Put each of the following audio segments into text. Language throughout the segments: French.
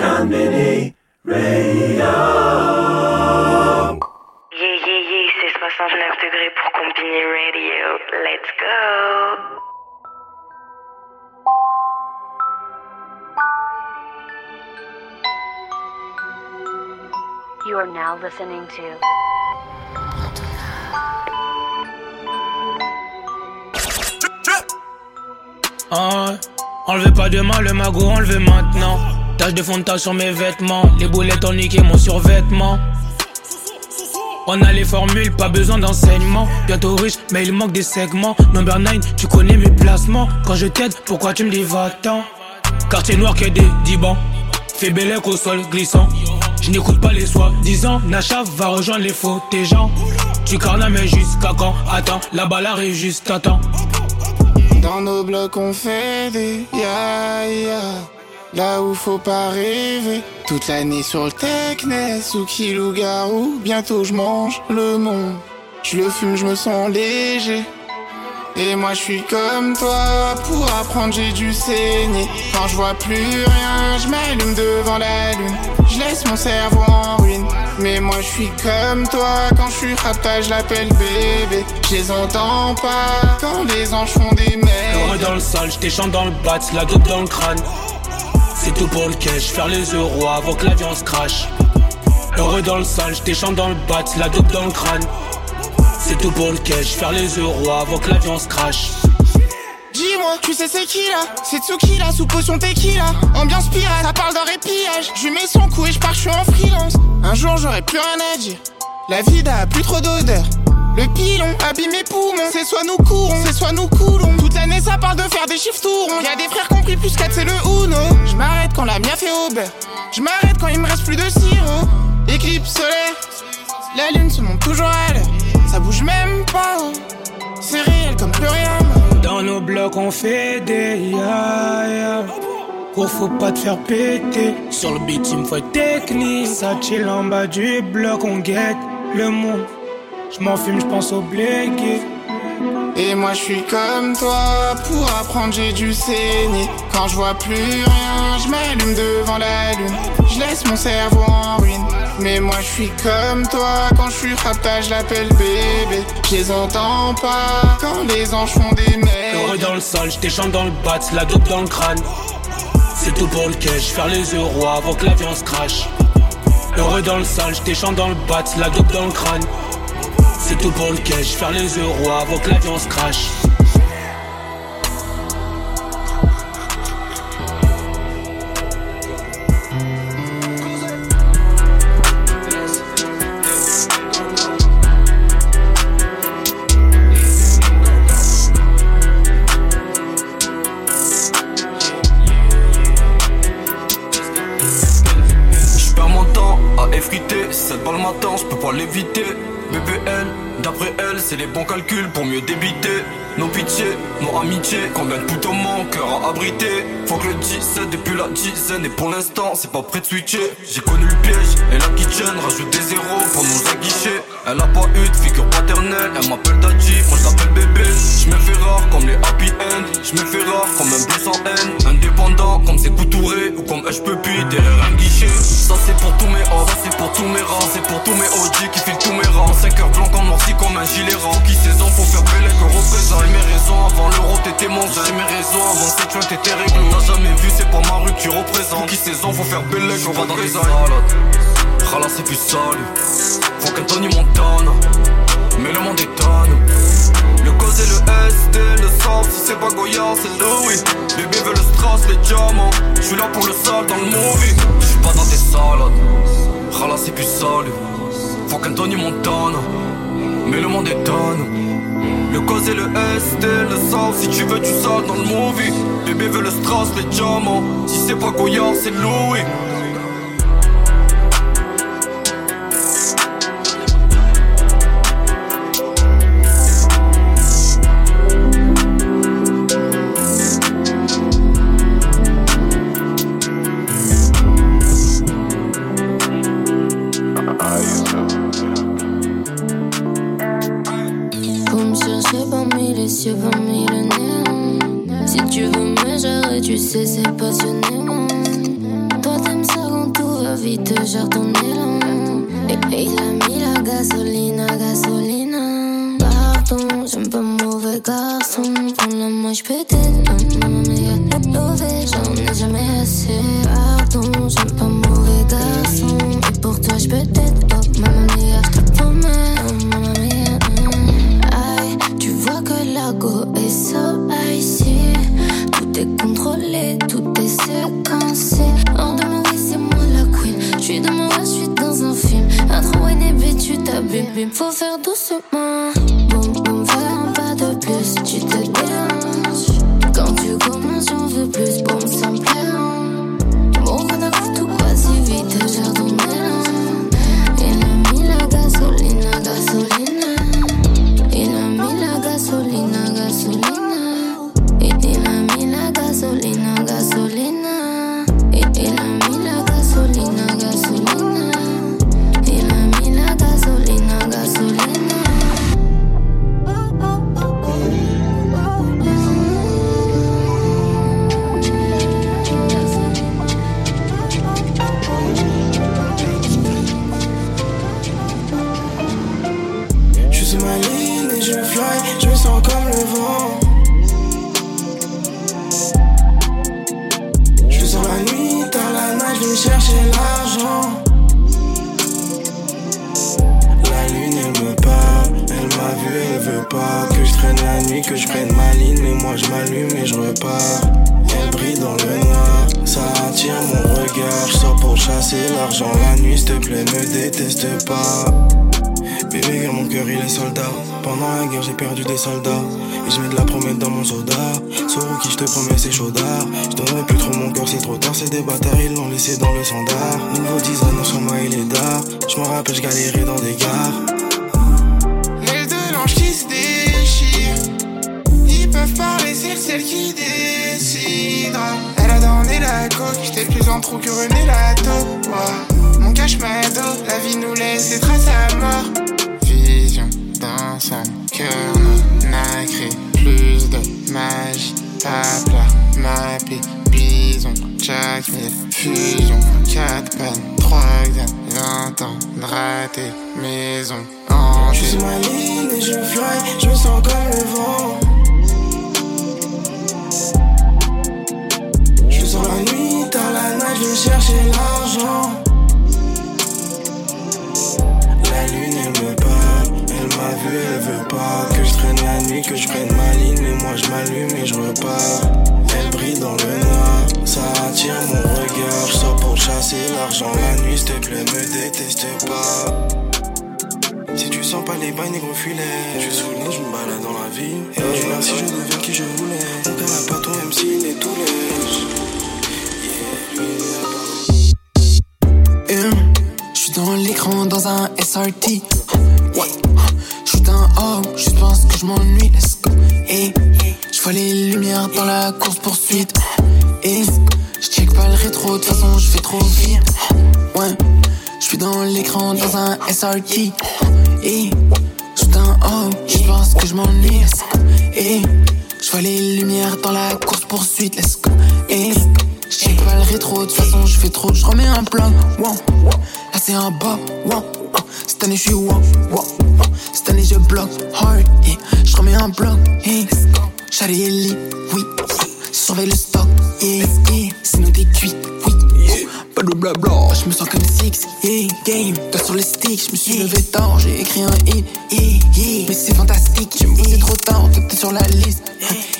Konbini Radio. Yeah, yeah, yeah, c'est 69 degrés pour Combini Radio. Let's go. You are now listening to Ah, enlevez pas demain le magot, enlevez maintenant. Tache de fond de sur mes vêtements. Les boulettes ont niqué mon survêtement. On a les formules, pas besoin d'enseignement. Bientôt riche, mais il manque des segments. Number 9, tu connais mes placements. Quand je t'aide, pourquoi tu me dis va-t'en? Quartier noir que des dibans. Fais bellec au sol glissant. Je n'écoute pas les soi-disant. Nacha va rejoindre les faux tes gens. Tu carnes mais jusqu'à quand? Attends, la balle arrive juste à temps. Dans nos blocs on fait des ya ya Là où faut pas rêver. Toute l'année sur le Techness ou Kilou Garou Bientôt je mange le monde Je le fume, je me sens léger. Et moi je suis comme toi, pour apprendre j'ai dû saigner. Quand je vois plus rien, je m'allume devant la lune. Je laisse mon cerveau en ruine. Mais moi je suis comme toi, quand je suis rapta je l'appelle bébé. Je les entends pas, quand les anges font des Heureux merdes dans le sale, je chante dans le bat, la dope dans le crâne. C'est tout pour le cash, faire les euros avant que l'avion se crache. Heureux dans le sale, je chante dans le bat, la dope dans le crâne. C'est tout pour le cash, faire les euros avant que l'avion se crache. Dis-moi, tu sais c'est qui là? C'est Tsuki là, sous potion tequila. Ambiance pirate, ça parle d'un répillage. Je mets son coup et je pars, en freelance. Un jour j'aurai plus rien à dire. La vie n'a plus trop d'odeur. Le pilon abîme mes poumons, c'est soit nous courons, c'est soit nous coulons. Ça parle de faire des chiffres tout ronds. Y'a des frères compris plus 4 c'est le Uno. Je m'arrête quand la mienne fait au beurre. Je m'arrête quand il me reste plus de sirop. Éclipse solaire, la lune se monte toujours à. Ça bouge même pas. oh. C'est réel comme plus rien. Dans nos blocs, on fait des ya ya. Gros, faut pas te faire péter. Sur le beat, il me faut être technique. Ça chill en bas du bloc, on guette le monde. Je m'en fume, je pense au blégué. Et moi je suis comme toi, pour apprendre j'ai dû saigner Quand je vois plus rien, je m'allume devant la lune Je laisse mon cerveau en ruine Mais moi je suis comme toi, quand je suis rapta je l'appelle bébé Je les entends pas, quand les anges font des Heureux merdes dans le sol, je chante dans le bat, la dope dans le crâne. C'est tout pour le cash, faire les euros avant que l'avion se crache. Heureux dans le sol, je dans le bat, la dope dans le crâne. C'est tout pour le cash, faire les euros avant que l'avion se crache. Je perds mon temps à effriter, cette balle m'attend, je peux pas l'éviter. D'après elle, c'est les bons calculs pour mieux débiter. Nos pitiés, nos amitiés, combien de putains mon cœur a abrité. Faut que le 17 depuis la dizaine, et pour l'instant, c'est pas prêt de switcher. J'ai connu le piège, et la kitchen rajoute des zéros pour nous aguicher. Elle a pas eu de figure paternelle, elle m'appelle Daddy, moi je l'appelle bébé. Je me fais rare comme les happy end, je me fais rare comme un bleu sans haine. Indépendant comme c'est couturé, ou comme je peux derrière un guichet. Ça c'est pour tous mes tous mes rangs, c'est pour tous mes OG qui filent tous mes rangs. 5 heures blancs en noirci comme un gilet rang. Qui saison faut faire belle que représente. J'ai mes raisons avant l'euro, t'étais mon zin. J'ai mes raisons avant cette fin, t'étais réglo. T'as jamais vu, c'est pas ma rue que tu représentes. Qui saison faut faire belle que va dans les salades. Rala c'est plus salut. Faut qu'un Tony Montana. Mais le monde est tonne. Le cause et le ST, le sens, si c'est pas Goya, c'est Louis. Bébé veut le strass, les diamants. J'suis là pour le sale dans le movie. J'suis pas dans tes salades. Rala c'est plus salut. Faut qu'un Tony Montana. Mais le monde est tonne. Le cause et le ST, le sens, si tu veux tu sales dans le movie. Bébé veut le strass, les diamants. Si c'est pas Goya, c'est Louis. Maison, en Je suis sur ma ligne et je fly, je me sens comme le vent. Je sur la nuit, tard la night, je vais chercher l'argent. La lune elle me parle, elle m'a vu, elle veut pas que je traîne la nuit, que je prenne ma ligne, mais moi je m'allume et je repars. Brille dans le noir, ça attire mon regard. Je pour chasser l'argent la nuit, s'il te plaît, me déteste pas. Si tu sens pas les bails, négro filet. Je suis je me balade dans la ville. Et Dieu merci, je deviens qui je voulais. Mon cœur n'a pas ton MC, il est tout lèche. Yeah, là-bas. Je suis dans l'écran dans un SRT. Ouais. Je suis un homme, je pense que je m'ennuie. Let's go. Et je vois les lumières dans la course poursuite. Et je check pas le rétro, de toute façon je fais trop vite. Ouais. Je suis dans l'écran dans un SRT. Et un homme, je pense que je m'ennuie. Et je vois les lumières dans la course poursuite. Let's go. Et je check pas le rétro, de toute façon je fais trop. Je remets un plan. Wow. Là c'est un bas. Wow. Cette année je suis wow. Cette année je bloque hard. Yeah. Je remets un bloc. Charlie et. Oui. Surveille le stock. Yeah. Yeah. Sinon t'es cuit. Oui. Pas de blabla. Je me sens comme Six. Yeah. Game. Toi sur le stick. Je me suis levé tard. J'ai écrit un hit. Yeah. Yeah. Mais c'est fantastique. Tu me trop tard. T'es peut-être sur la liste.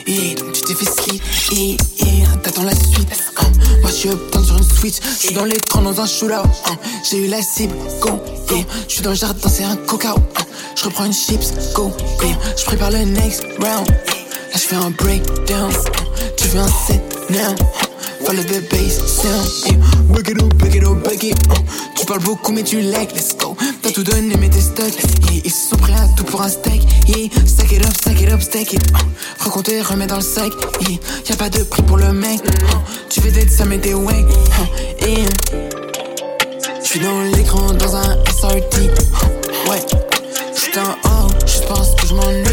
Yeah. Donc tu t'es fait slip. Yeah. Yeah. T'attends la suite. Hein. Moi je suis uptown sur une switch. Je suis dans l'écran dans un shootout. Hein. J'ai eu la cible. Go. Yeah. Je suis dans le jardin. C'est un coca. Hein. Je reprends une chips. Go. Yeah. Je prépare le next round. Là je fais un breakdown. Tu veux un set now. Follow the bass sound. Break it up, break it up, break it. Uh. Tu parles beaucoup mais tu like, let's go. T'as tout donné mais t'es stuck. Yeah. Ils sont prêts à tout pour un steak. Yeah. Stack it up, stack it up, stack it. Recompter, remets dans le sac. Yeah. Y'a pas de prix pour le mec. Tu veux d'être ça mais t'es wank. Uh. Yeah. J'suis dans l'écran dans un SRT. Ouais. J'suis un oh, je pense que je m'ennuie.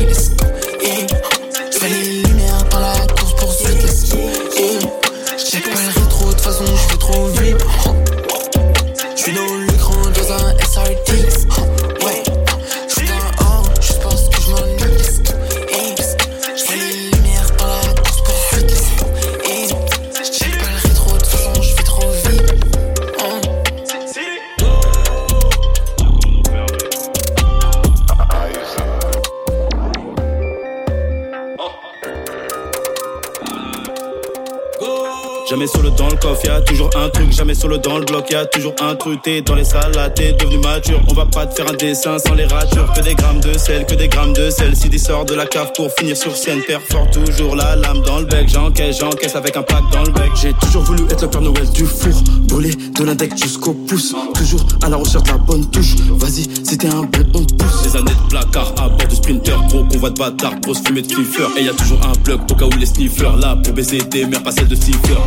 Solo dans le bloc, y'a toujours un truc. T'es dans les salades, t'es devenu mature. On va pas te faire un dessin sans les ratures. Que des grammes de sel, que des grammes de sel. Si des sort de la cave pour finir sur scène, fort toujours la lame dans le bec. J'encaisse, j'encaisse avec un pack dans le bec. J'ai toujours voulu être le Père Noël du four. Brûler de l'index jusqu'au pouce. Toujours à la recherche de la bonne touche. Vas-y, c'était un bon, on pousse. Des années de placard à bord de sprinter. Gros convoi de bâtard, grosse fumée de fliffer. Et y a toujours un plug au cas où les sniffers. Là pour baiser tes mères, pas celle de sniffers.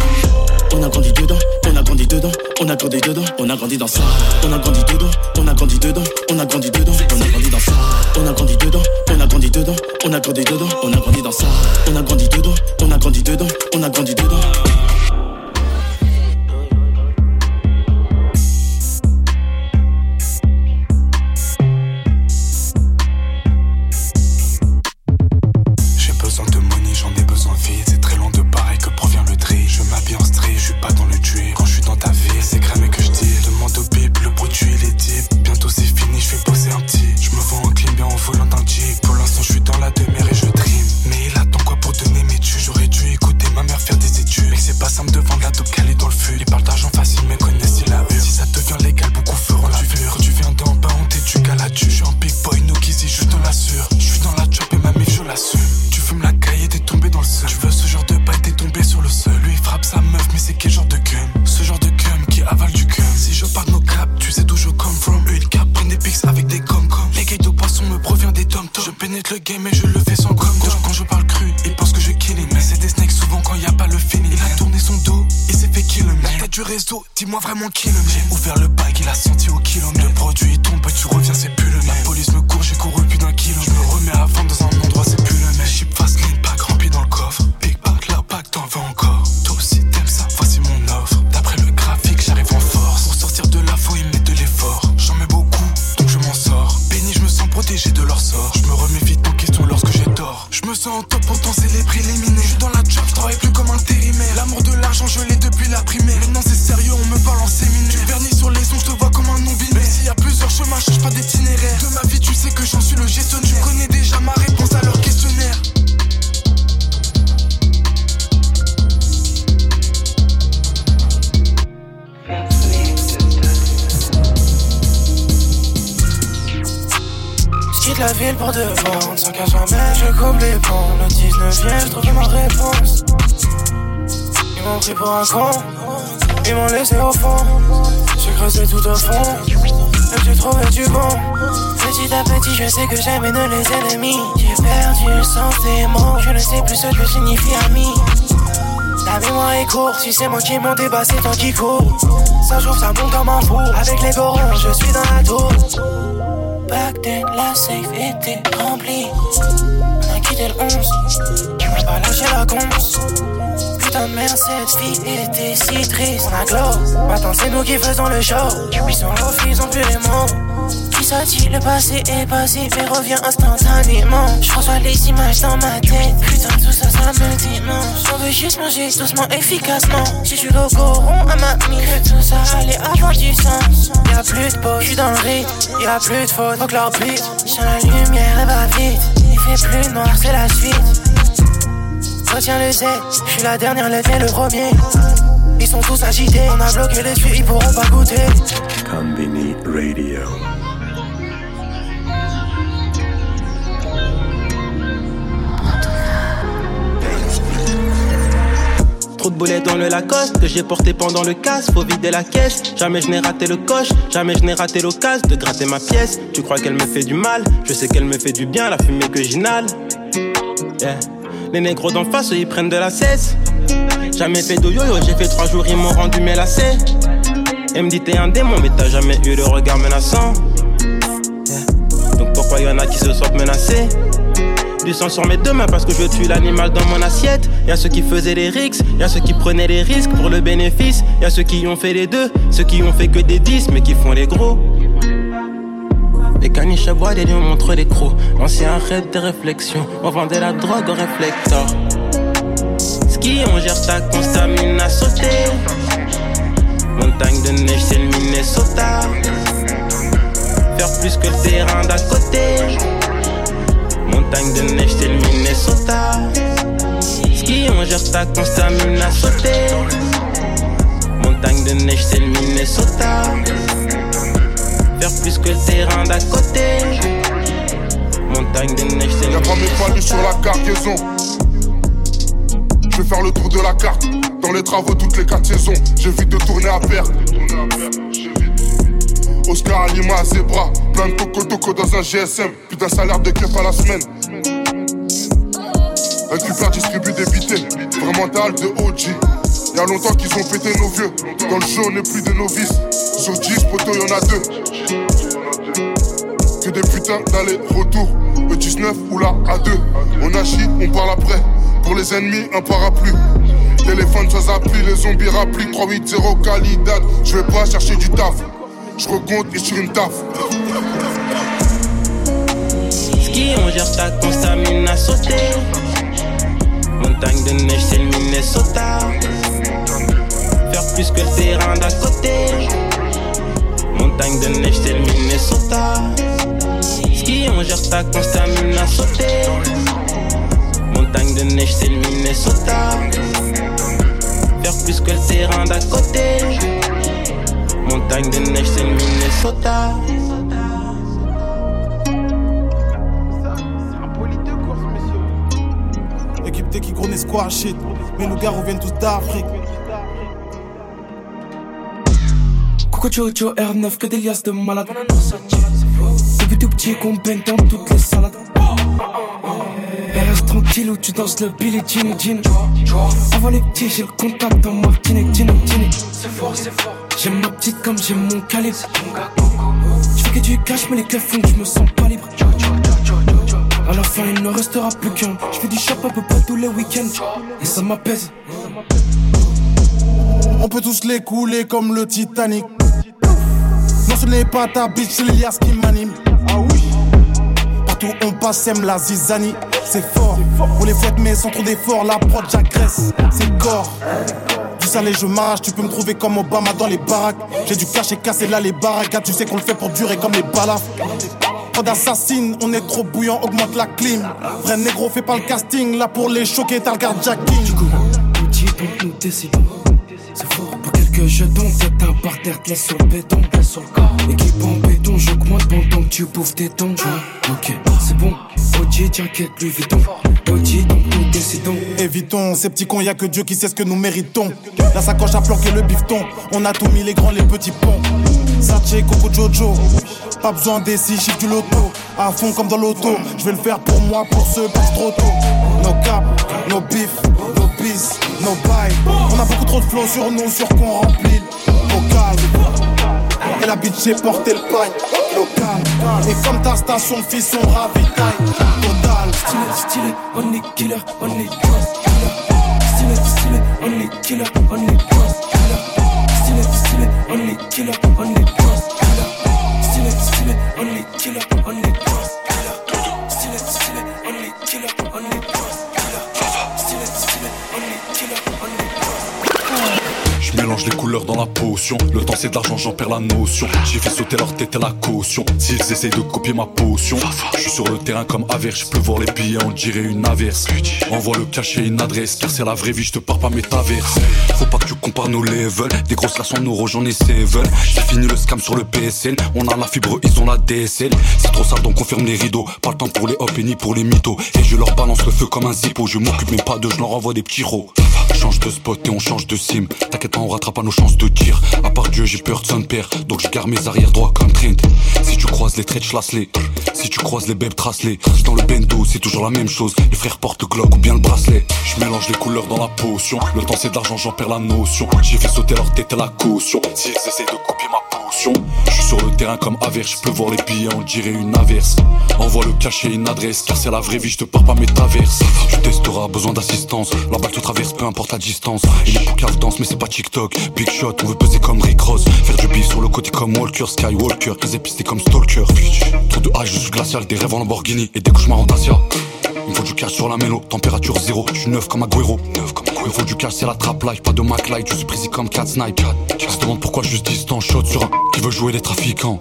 On a grandi dedans, on a grandi dedans, on a on a grandi dans ça. On a grandi dedans, on a grandi dedans, on a grandi dedans, on a grandi dans ça. On a grandi dedans, on a grandi dedans, on a grandi dedans, on a grandi dans ça. On a grandi dedans, on a grandi dedans, on a grandi dedans. Ils m'ont laissé au fond. J'ai creusé tout au fond. Et j'ai trouvé du bon. Petit à petit, je sais que j'aime et les ennemis. J'ai perdu le mots. Je ne sais plus ce que signifie ami. La mémoire est courte, si c'est moi qui m'en débat, c'est toi qui cours. Ça joue, ça monte comme un fou. Avec les gorons, je suis dans la tour. Then, la safe était remplie. On a quitté le 11. On va pas lâché la conce de merde, cette fille était si triste. On a glow. Maintenant, c'est nous qui faisons le show. Ils sont off, ils ont plus les mots. Qui ça dit, le passé est passé, mais revient instantanément. Je reçois les images dans ma tête. Putain, tout ça, ça me dimanche. On veut juste manger doucement, efficacement. Si je suis le coron à ma mine, tout ça allait avoir du sens. Y'a plus de pause, je dans le rythme. Y'a plus de faute, faut que leur beat. la lumière, elle va vite. Il fait plus noir, c'est la suite. Retiens le Z, je suis la dernière lettre et le premier. Ils sont tous agités, on a bloqué les yeux, ils pourront pas goûter. Combini Radio. Trop de boulets dans le Lacoste que j'ai porté pendant le casse, faut vider la caisse. Jamais je n'ai raté le coche, jamais je n'ai raté l'occasion de gratter ma pièce. Tu crois qu'elle me fait du mal, je sais qu'elle me fait du bien, la fumée que j'inhale. Yeah. Les négros d'en face, ils prennent de la cesse. Jamais fait de yo-yo, j'ai fait trois jours, ils m'ont rendu mélacé. Elle me dit t'es un démon, mais t'as jamais eu le regard menaçant. Donc pourquoi y en a qui se sentent menacés? Du sang sur mes deux mains parce que je tue l'animal dans mon assiette. Y a ceux qui faisaient des rixes, y a ceux qui prenaient des risques pour le bénéfice. Y a ceux qui ont fait les deux, ceux qui ont fait que des 10 mais qui font les gros. Les caniches à bois, des lions montrent les crocs. L'ancien rêve des réflexions, on vendait la drogue au réflecteur. Ski, on gère ta constamine à sauter. Montagne de neige, c'est le Minnesota. Faire plus que le terrain d'à côté. Montagne de neige, c'est le Minnesota. Ski, on gère ta constamine à sauter. Montagne de neige, c'est le Minnesota. Faire plus que le terrain d'à côté. Montagne de neige, c'est Y'a pas mes familles sur la cargaison. Je vais faire le tour de la carte. Dans les travaux, toutes les quatre saisons. J'évite de tourner à perte. Oscar Alima à ses bras. Plein de toco toco dans un GSM. Plus d'un salaire de keuf à la semaine. Un cupard distribue des bités. Vraiment dalle de OG. Y'a longtemps qu'ils ont pété nos vieux. Dans le jeu, on n'est plus des novices. Sur 10 poteaux, y'en a deux. Des putains d'aller-retour. Le 19 ou la A2. On agit, on parle après. Pour les ennemis, un parapluie. Téléphone, ça s'appuie, les zombies rappliquent. 380 Calidad. Je vais pas chercher du taf. Je recompte et sur une taf. Ski, on gère ta constamine à sauter. Montagne de neige, c'est le Minnesota. Faire plus que le terrain d'à côté. Montagne de neige, c'est le Minnesota. Ski, on gère ta constamine à sauter. Montagne de neige, c'est le Minnesota. Faire plus que le terrain d'à côté. Montagne de neige, c'est le Minnesota. Équipe d'équipe gros square shit. Mais nos gars reviennent tous d'Afrique. Coco Jojo R9 que des liasses de malade Depuis tout petit qu'on baigne dans toutes les salades. Et reste tranquille où tu danses le Billy Jean Jean. Avant les petits j'ai le contact en Martinique Tino Tini C'est fort c'est fort. J'aime ma petite comme j'aime mon calibre. Je fais que du cash mais les keufs font que je me sens pas libre. À la fin il ne restera plus qu'un. Je fais du shop à peu près tous les week-ends. Et ça m'apaise. On peut tous les couler comme le Titanic. Ce n'est pas ta bitch, c'est l'Ilias qui m'anime. Ah oui. Partout on passe, aime la zizanie. C'est fort. Pour les fêtes, mais sans trop d'efforts, la prod j'agresse. C'est corps. Du salé, je m'arrache. Tu peux me trouver comme Obama dans les baraques. J'ai du cash et casser là les baraques. Ah, Tu sais qu'on le fait pour durer comme les balafres. Pas d'assassine, on est trop bouillant, augmente la clim. Vrai négro, fais pas le casting. Là pour les choquer, t'as le carjacking. Nous décidons C'est fort quelques jetons Peut-être un par terre te laisse sur le béton. Laisse sur le corps Équipe en béton J'augmente pendant que tu bouffes tes dents. Ok c'est bon OG t'inquiète lui donc nous décidons Évitons ces petits cons, y a que Dieu qui sait ce que nous méritons. La sacoche a planqué le bifton, on a tout mis les grands, les petits ponts. Sache, Coco Jojo, pas besoin des six chiffres du loto. À fond comme dans l'auto, je vais le faire pour moi, pour ceux pas trop tôt. Nos cap, nos bif, nos bis, nos bails. On a beaucoup trop de flow sur nous, sur qu'on remplit nos cases. Et la bitch j'ai porté le pagne local. Et comme ta station, fils, on ravitaille. Total. Stylé, stylé, on est killer, on est killer. Stylé, stylé, on est killer, on est killer. Stylé, stylé, on est killer, on est killer. Stylé, stylé, on est killer, on est killer. Stylé, stylé, on est killer, on est killer. Stylé, stylé, on est killer, mélange les couleurs dans la potion. Le temps c'est de l'argent, j'en perds la notion. J'ai fait sauter leur tête et la caution. S'ils essayent de copier ma potion, je suis sur le terrain comme averse. Je peux voir les billets, on dirait une averse. Envoie le cachet, une adresse, car c'est la vraie vie, je te pars pas métaverse. Faut pas que tu compares nos levels. Des grosses laçons en euros, j'en ai seven. J'ai fini le scam sur le PSN. On a la fibre, ils ont la DSL. C'est trop sale, donc on ferme les rideaux. Pas le temps pour les hop et ni pour les mythos. Et je leur balance le feu comme un zippo. Je m'occupe même pas d'eux, je leur envoie des petits rots. Change de spot et on change de sim. T'inquiète pas, on rattrape pas nos chances de tir. À part Dieu, j'ai peur de son père. Donc je garde mes arrières droits comme Trent. Si tu croises les traits, je les Si tu croises les bébés, trace-les. Dans le bendo, c'est toujours la même chose. Les frères portent le Glock ou bien le bracelet. Je mélange les couleurs dans la potion. Le temps c'est de l'argent, j'en perds la notion. J'ai fait sauter leur tête et la caution. S'ils essayent de copier ma potion, je suis sur le terrain comme averse, je peux voir les billets, on dirait une averse. Envoie le cachet, une adresse, car c'est la vraie vie, je te parle pas métaverse. Tu testeras, besoin d'assistance. La balle te traverse, peu importe la distance. Il est pour cave danse, mais c'est pas TikTok. Big shot, on veut peser comme Rick Ross. Faire du bif sur le côté comme Walker, Skywalker. Les épistes comme Stalker. Trop de hache, je suis glacial, des rêves en Lamborghini et des cauchemars en Dacia. Il me faut du cash sur la mélo, température zéro, je suis neuf comme Agüero. Neuf comme Il faut du cash, c'est la trap life, pas de Mac Light, je suis précis comme Cat Snipe. Je se demande pourquoi je juste distant, shot sur un qui veut jouer les trafiquants.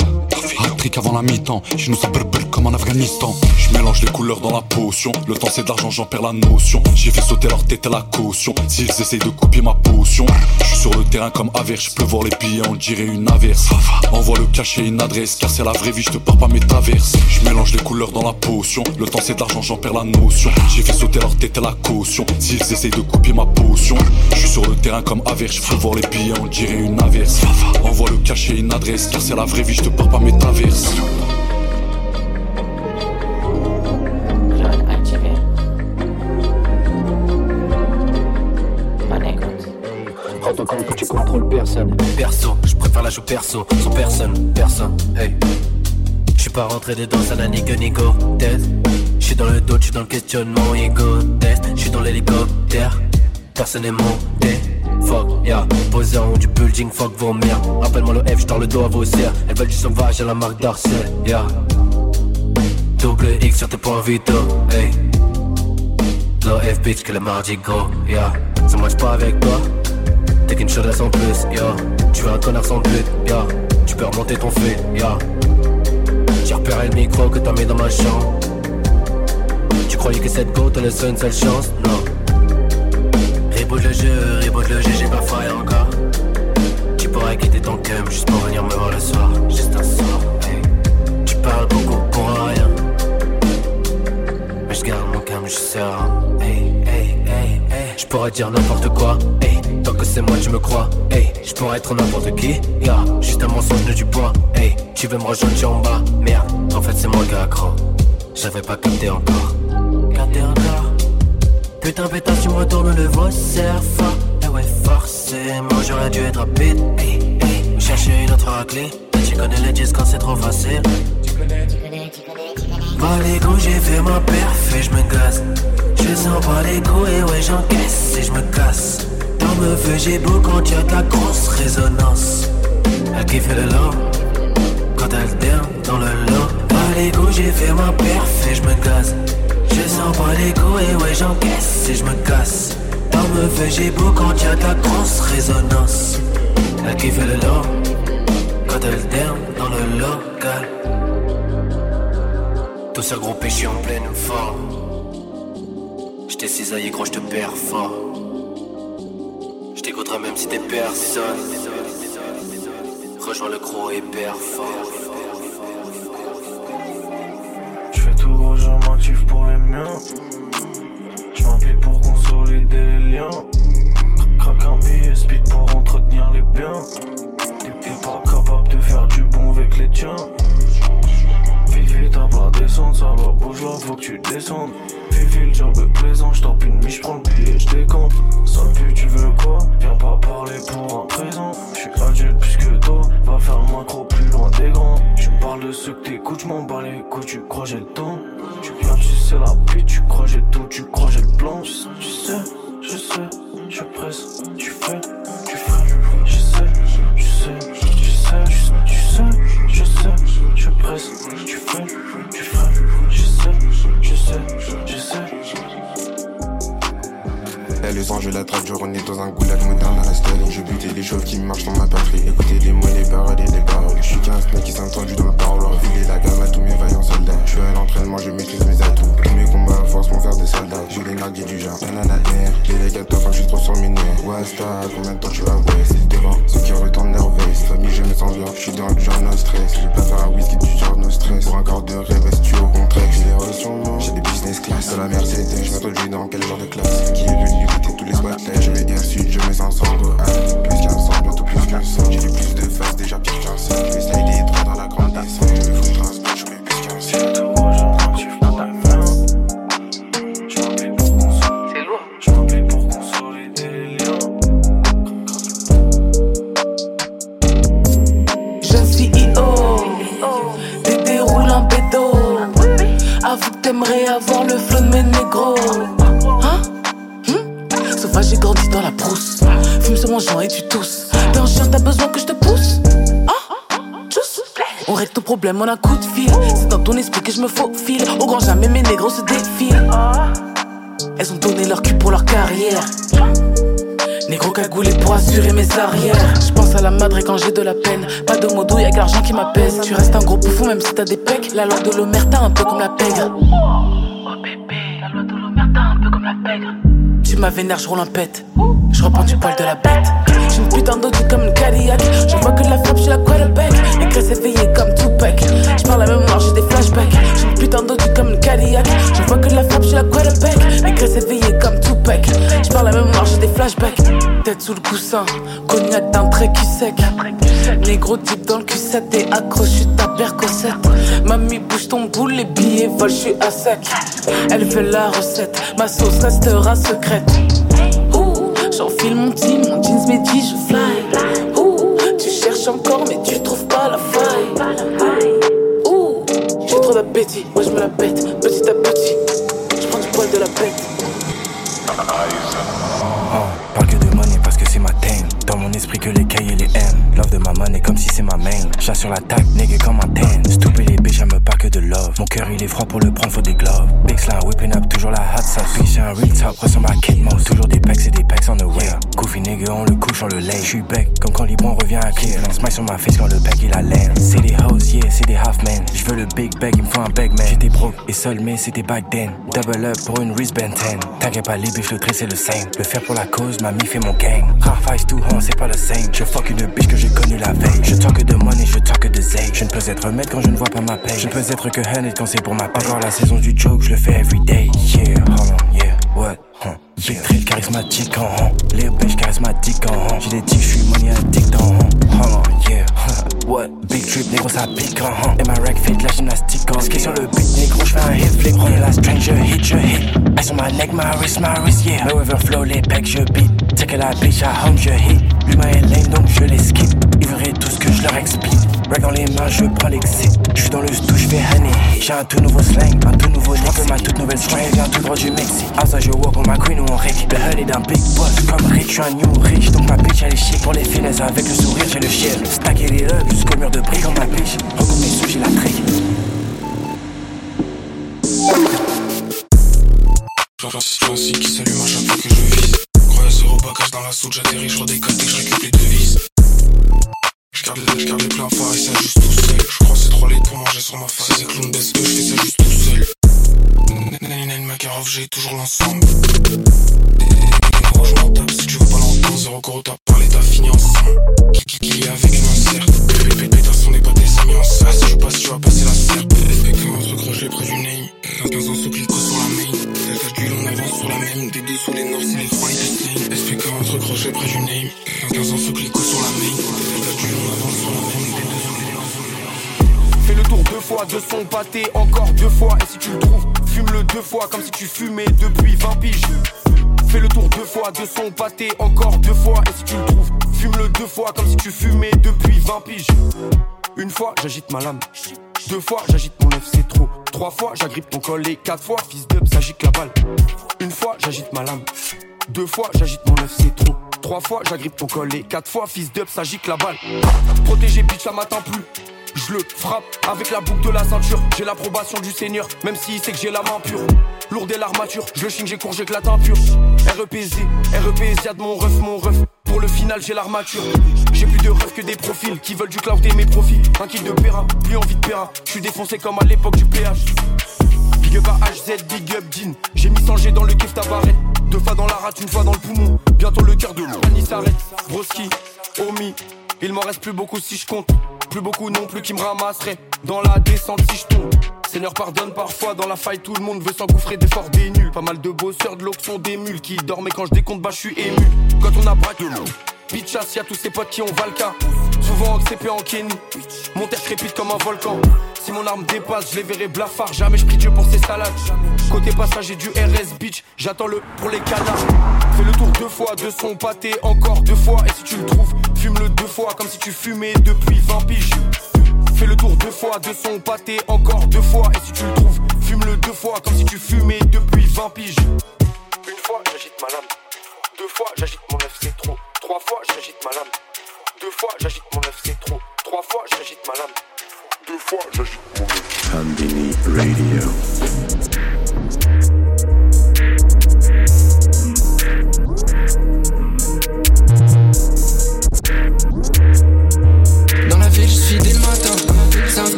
Hat-trick avant la mi-temps, chez nous ça brûle comme en Afghanistan. Je mélange les couleurs dans la potion, le temps c'est de l'argent, j'en perds la notion. J'ai fait sauter leur tête à la caution, s'ils essayent de copier ma potion. Je suis sur le terrain comme averse, je peux voir les billets, on dirait une averse. Envoie le cachet, une adresse, car c'est la vraie vie, je te parle pas métaverse. Je mélange les couleurs dans la potion, le temps c'est de l'argent, j'en perds la notion. J'ai fait sauter leur tête à la caution, s'ils essayent de copier ma potion. Je suis sur le terrain comme averse, je voir les billets, on dirait une averse. Envoie le cachet, une adresse, car c'est la vraie vie, je te parle pas métaverse. Rends-toi compte que tu contrôles personne. Perso, je préfère la jouer perso, sans personne, personne, hey. Je suis pas rentré dedans, ça n'a ni que ni go test. Je suis dans le dos, je suis dans le questionnement, ego test. Je suis dans l'hélicoptère, personne n'est monté. Fuck, yeah, posé en haut du building, fuck vos merdes. Rappelle-moi le F, je le dos à vos serres. Elles veulent du sauvage à la marque d'Arcel, yeah. Double X sur tes points vitaux, hey. Low F bitch que le mardi gros, yeah. Ça marche pas avec toi. T'es qu'une chaudasse en plus, yeah. Tu veux un connard sans but, yeah. Tu peux remonter ton feu, yeah. J'ai repéré le micro que t'as mis dans ma chambre. Tu croyais que cette go te laisse une seule chance? Non. Reboot le jeu, reboot le jeu, j'ai pas failli encore. Tu pourrais quitter ton cum juste pour venir me voir le soir. Juste un soir, hey. Tu parles beaucoup pour rien. Mais je garde mon calme, je serein. Hey, hey, hey, hey. Je pourrais dire n'importe quoi, hey. Tant que c'est moi, tu me crois, hey. Je pourrais être n'importe qui, yeah. Juste un mensonge ne du poids, hey. Tu veux me rejoindre, en bas, merde. En fait, c'est moi gars accro. J'avais pas capté encore. Capté encore. Putain, pétasse, tu me retournes le voix, fort. Eh ouais, forcément, j'aurais dû être rapide, hey, hey. Chercher une autre raclée. Tu connais les disques quand c'est trop facile. Tu connais, tu connais, tu connais, tu connais. Bah, les j'ai fait ma perf et je me gasse. Je sens pas les coups et ouais, j'encaisse et je me casse. Dans me feu, j'ai beau quand y'a de la grosse résonance. Elle kiffe le lot quand elle down dans le lot. Pas les j'ai fait ma perf et je me gasse. Je sens pas coups et ouais, j'encaisse et je me casse. Dans me feu, j'ai beau quand y'a de la grosse résonance. Elle kiffe le lot quand elle dans le local. Tout ce gros péché en pleine forme. J't'ai cisaillé gros, j'te perds fort. J't'écouterai même si t'es personne. Rejoins le gros et perds fort. J'fais tout gros, je pour les miens. J'm'applique pour consolider les liens. Craque un billet, speed pour entretenir les biens. T'es pas capable de faire du bon avec les tiens. Vivi, t'as pas descendre, ça va bouge là, faut que tu descendes. Le job est plaisant, j'tape une miche, j'prends le billet, j'décompte. Sale pute, tu veux quoi? Viens pas parler pour un présent. J'suis adulte plus que toi, va faire le macro plus loin des grands. Tu parles de ce que t'écoutes, j'm'en bats les couilles, tu crois j'ai le temps. Tu viens, tu sais la pute, tu crois j'ai tout, tu crois j'ai le plan. Tu sais, je sais, je presse, tu fais, tu fais, je sais, je sais, tu sais, tu sais, je sais, je presse, tu fais, tu fais, je sais, je sais, je sais. Elle le sang, je la traque, je renais dans un goulag moderne à la. Je butais les chauves qui marchent dans ma patrie. Écoutez les mots, les paroles et les paroles. Je suis qu'un snake qui entendu dans le parloir. Vu la gamme à tous mes vaillants soldats. Je suis à l'entraînement, je maîtrise mes atouts. Tous mes combats force m'ont faire des soldats. J'ai les nargués du genre. Les légates, toi, quand je suis trop sur mes nerfs. Wasta, combien de temps tu vas voir C'est devant. Ceux qui retournent nerveux. Famille, je me sens bien. Je suis dans le genre no stress. Je peux faire un whisky du genre no stress. Pour un corps de rêve, est tu au contraire J'ai des j'ai des business class. Dans la Mercedes, je m'introduis dans quel genre de classe? Qui est venu les Je vais bien sud, je me sens sombre. Ah, plus qu'un sang, bientôt plus qu'un sang. J'ai du plus problème en un coup de fil. C'est dans ton esprit que je me faufile. Au grand jamais, mes négros se défilent. Elles ont donné leur cul pour leur carrière. Négro cagoulé pour assurer mes arrières. Je pense à la madre quand j'ai de la peine. Pas de modo, y'a que l'argent qui m'apaise. Tu restes un gros bouffon même si t'as des pecs. La loi de l'omerta, un peu comme la pègre. Oh bébé, la loi de l'omerta, un peu comme la pègre. Tu m'as vénère, je roule un pète. Je reprends du poil de la bête. Putain d'audio comme une Cadillac. Je vois que de la frappe, je suis la quarterback. Les graisses éveillées comme Tupac. Je parle la mémoire, j'ai des flashbacks. J'ai une putain comme une Cadillac. Je vois que de la frappe, je suis la quarterback. Les graisses éveillées comme Tupac. Je parle la mémoire, j'ai des flashbacks. Tête sous le coussin, cognac d'un trait qui sec. Négro type dans le cul7 et accroche ta percocette. Mamie, bouge ton boule, les billets volent, je suis à sec. Elle veut la recette, ma sauce restera secrète. J'enfile mon team, mon jeans métis, je fly. Ouh, Tu cherches encore, mais tu trouves pas la faille. Ouh, J'ai trop d'appétit, moi je me la pète, petit à petit. Je prends du poil de la bête. Oh, parle que de money parce que c'est ma thing. Dans mon esprit que les cahiers les M. Love de ma money comme si c'est ma main. Chat sur la tag, nigga comme un ten. Stupid Mon cœur il est froid pour le prendre, faut des gloves. Big slam, whipping up, toujours la hot sauce. Bitch, c'est un real top, ressemble à Kid Moss. Toujours des packs et des packs on the way. Goofy nigga, on le couche, on le lay. J'suis bec, comme quand Libron revient à Cleveland. Smile sur ma face quand le pack il a laine. C'est des hoes, yeah, c'est des half men. J'veux le big bag, il me faut un bag man. J'étais broke et seul, mais c'était back then. Double up pour une wristband 10. T'inquiète pas, les bitch, le c'est le same. Le faire pour la cause, ma mif et mon gang. Half ice too hard, c'est pas le same. Je fuck une bitch que j'ai connue la veille. Je talk de money, je talk de zay. Je ne peux être remède quand je ne vois pas ma paye. Je peux être que honey quand c'est pour ma paye. Encore la saison du joke, je le fais everyday. Yeah, hold on, yeah, what? Thrill charismatique en huh. Les bitch charismatique en. J'ai des tics, j'suis en huh. Hold on, yeah. What? Big trip, négro ça pique en huh. Et ma rack fit, la gymnastique en Ski sur le beat, négro j'fais un hit flick. On est la stranger, hit, je hit. Eyes sur ma neck, ma wrist, ma wrist, yeah. Le overflow, les pecs, je beat. Take la bitch, à home, je hit. L'humain est lame, donc je les skip. Ils verraient tout ce que je leur explique. Rack dans les mains, je prends l'exit. J'suis dans le stu, j'fais honey. J'ai un tout nouveau slang, un tout nouveau J'prends ma toute nouvelle string, vient tout droit du Mexique. Outside, je walk on ma queen ou on Rick. Le honey d'un big boss, comme Rick, j'suis un new rich. Donc ma bitch, elle est chic pour les finesses. Avec le sourire, j'ai le chien. Stack et les up jusqu'au mur de briques. Comme ma bitch, recoupe mes sous, j'ai la trick. J'en qui s'allume à chaque fois que je vise. Sur au bagage dans la soude, j'atterris, je redécale dès que je récupère les devises. Je garde, les- je garde les plans phares et ça juste tout seul. Je crois c'est trop late pour manger sur ma face. Ces clowns baissent eux, je fais ça juste tout seul. Nanana, Makarov, j'ai toujours l'ensemble. Gros, je m'en tape si tu veux pas l'entendre. Zéro gros, t'as parlé, t'as fini ensemble. Qui, qui, qui est avec une insert Pépé, pétasse, n'est pas des amis en face. Je passe, tu vas passer la serpe. Respecte un truc, j'ai près du name. 15 ans sous clico sur la main. Tel calcul, on avance sur la même. Des deux sous les nord, c'est les trois, ils. SPK, truc, j'ai près du name. 15 ans sous sur la main. Fais le tour deux fois de son pâté, encore deux fois. Et si tu le trouves, fume-le deux fois comme si tu fumais depuis 20 piges. Fais le tour deux fois de son pâté, encore deux fois. Et si tu le trouves, fume-le deux fois comme si tu fumais depuis 20 piges. Une fois, j'agite ma lame. Deux fois, j'agite mon œuf, c'est trop. Trois fois, j'agrippe ton col. Et quatre fois, fils d'up, s'agite la balle. Une fois, j'agite ma lame. Deux fois, j'agite mon œuf, c'est trop. Trois fois, j'agrippe ton col. Et quatre fois, fils d'up, s'agite la balle. Protégé, bitch, ça m'atteint plus. Je le frappe avec la boucle de la ceinture. J'ai l'approbation du Seigneur, même s'il sait que j'ai la main pure. Lourde est l'armature, je le chine, j'ai cours, j'éclate un pur. REPZ, REPZ, y'a de mon ref, mon ref. Pour le final, j'ai l'armature. J'ai plus de refs que des profils qui veulent du cloud et mes profits. Un kill de Péra, plus envie de Péra. Je suis défoncé comme à l'époque du péage. Big up à HZ, big up Dean. J'ai mis 100 G dans le kiff tabaret. Deux fois dans la rate, une fois dans le poumon. Bientôt le cœur de l'Ani s'arrête. Broski, Omi. Il m'en reste plus beaucoup si je compte. Plus beaucoup non plus qui me ramasserait. Dans la descente si je tombe. Seigneur pardonne parfois dans la faille tout le monde veut s'engouffrer d'efforts des nuls Pas mal de bosseurs de l'autre sont des mules qui dormaient quand je décompte bah je suis ému Quand on a braqué Bitchass y'a tous ses potes qui ont Valka Souvent en CP en Kenny Mon terre crépite comme un volcan Si mon arme dépasse je les verrai blafard Jamais je prie Dieu pour ces salades Côté passager du RS Beach J'attends le pour les canards Fais le tour deux fois de son pâté Encore deux fois et si tu le trouves Fume-le deux fois comme si tu fumais depuis 20 piges Fais le tour deux fois de son pâté, encore deux fois. Et si tu le trouves, fume-le deux fois, comme si tu fumais depuis 20 piges. Une fois, j'agite ma lame. Deux fois, j'agite mon FC trop. Trois fois, j'agite ma lame. Deux fois, j'agite mon FC trop. Trois fois, j'agite ma lame. Deux fois, j'agite mon. Combini Radio.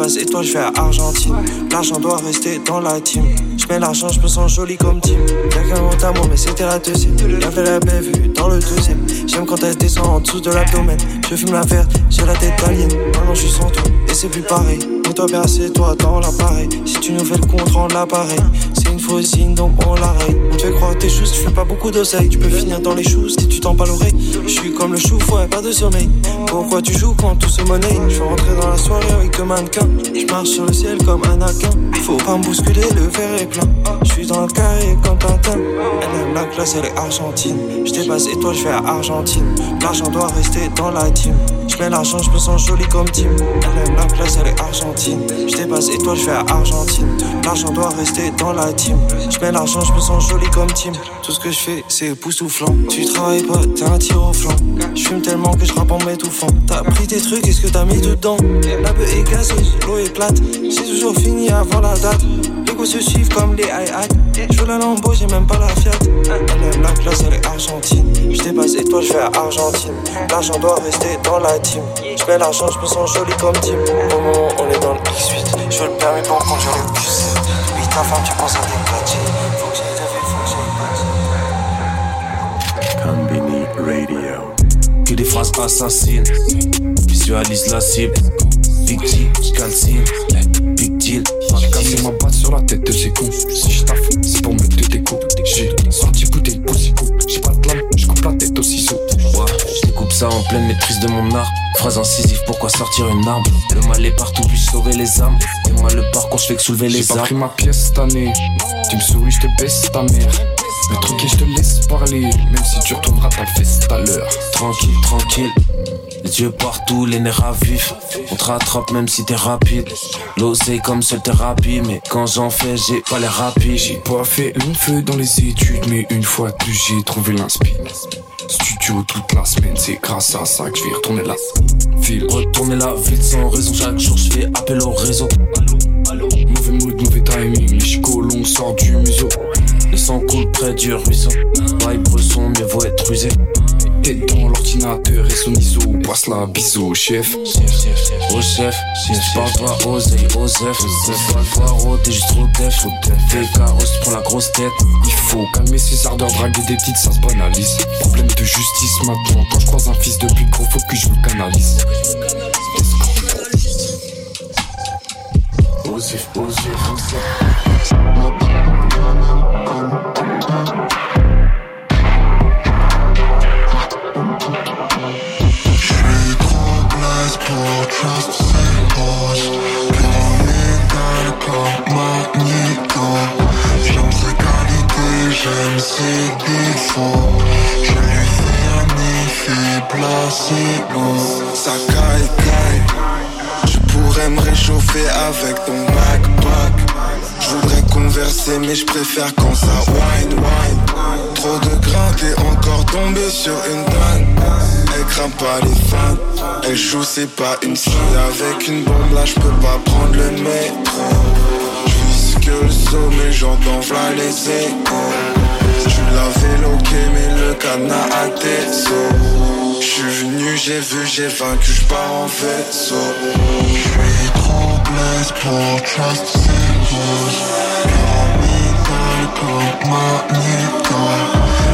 Et toi je vais à Argentine. L'argent doit rester dans la team. Je mets l'argent, je me sens joli comme team. Y'a qu'un mot moi, mais c'était la deuxième. Y'avait la baie vue dans le deuxième. J'aime quand elle descend en dessous de l'abdomen. Je fume la verte, j'ai la tête d'alien. Maintenant je suis sans toi, et c'est plus pareil. Mets-toi bien, toi dans l'appareil. Si tu nous fais le compte, rends l'appareil. C'est une fausse signe, donc on l'arrête. On te fait croire tes choses, tu fais pas beaucoup d'oseille. Tu peux finir dans les choux si tu t'en pas l'oreille. Je suis comme le chou, ouais, pas de sommeil. Pourquoi tu joues quand tout se monnaie? Je suis rentré dans la soirée avec deux mannequins. Je marche sur le ciel comme un aquin. Faut pas me bousculer, le verre est plein. Je suis dans le carré comme Tintin. Elle aime la classe, elle est argentine. Je dépasse et toi je vais à Argentine. L'argent doit rester dans la team. Mets l'argent, je me sens joli comme team. Elle aime la classe, elle est argentine. Je dépasse et toi je vais à Argentine. L'argent doit rester dans la team. Je mets l'argent, je me sens joli comme team. Tout ce que je fais, c'est époustouflant. Tu travailles pas, t'es un tir au flanc. Je fume tellement que je rappe en m'étouffant. T'as pris tes trucs, qu'est-ce que t'as mis dedans? La beuh est gazeuse, l'eau est plate. C'est toujours fini avant la date. Le me se suivent comme les high Je la Lambo, j'ai même pas la Fiat. Elle aime la classe, elle est argentine. Je dépasse et toi, je vais à Argentine. L'argent doit rester dans la team. Je mets l'argent, je me sens joli comme Tim. Au moment on est dans le X8, je veux le permis pour conduire le Q7. Oui, ta femme, tu penses à des gadgets. Faut que j'aille faut que j'aille Combini Radio. Que des phrases assassines. Visualise la cible. Big G, j'calcine. Big deal. J'ai cassé ma batte sur la tête de ces cons. Si je taffe, c'est pour mettre des coups. J'ai sorti bouteille pour J'ai pas de lame, je coupe la tête au ciseau. Ça en pleine maîtrise de mon art. Phrase incisive, pourquoi sortir une arme? Le mal est partout, puis sauver les âmes. Et moi, le parcours, je fais que soulever J'ai les pas armes. pris ma pièce cette année. Tu me souris, je te baisse ta mère. Mais tranquille, je te laisse parler. Même si tu retourneras, t'as le fait tout à l'heure. Tranquille, tranquille. Les yeux partout, les nerfs à vif. On te rattrape même si t'es rapide. L'oseille comme seule thérapie, mais quand j'en fais, j'ai pas les rapides. J'ai pas fait long feu dans les études, mais une fois plus, j'ai trouvé l'inspi. Studio toute la semaine, c'est grâce à ça que je vais retourner la ville. Retourner la ville sans raison, chaque jour je fais appel au réseau. Mauvais mood, mauvais timing, les chicots longs sortent du museau. Le sang coule près du ruisseau. Vibe bresson, mieux vaut être rusé. Tête dans l'ordinateur et son ISO, passe la bisou au chef. Au chef, si tu parles pas oseille, osef. Pas le poireau, t'es juste trop def. Fais chaos, prends la grosse tête. Il faut calmer ses ardeurs, draguer des petites, ça se banalise. Problème de justice maintenant, quand je croise un fils de pute, gros, faut que je me canalise. Osif, osif, osif. Placebo Ça caille, caille. Je pourrais me réchauffer avec ton backpack Je voudrais converser mais je préfère quand ça wine wine Trop de grains, t'es encore tombé sur une dingue. Elle craint pas les fans. Elle joue c'est pas une fille. Avec une bombe là je peux pas prendre le métro. Je que le sommet j'entends v'là les échos. Tu l'avais loqué mais le cadenas a tes sauts Je suis venu j'ai vu j'ai vaincu je pars en vaisseau. Je suis trop blessé pour trust ces roses Pyramidal comme Magneto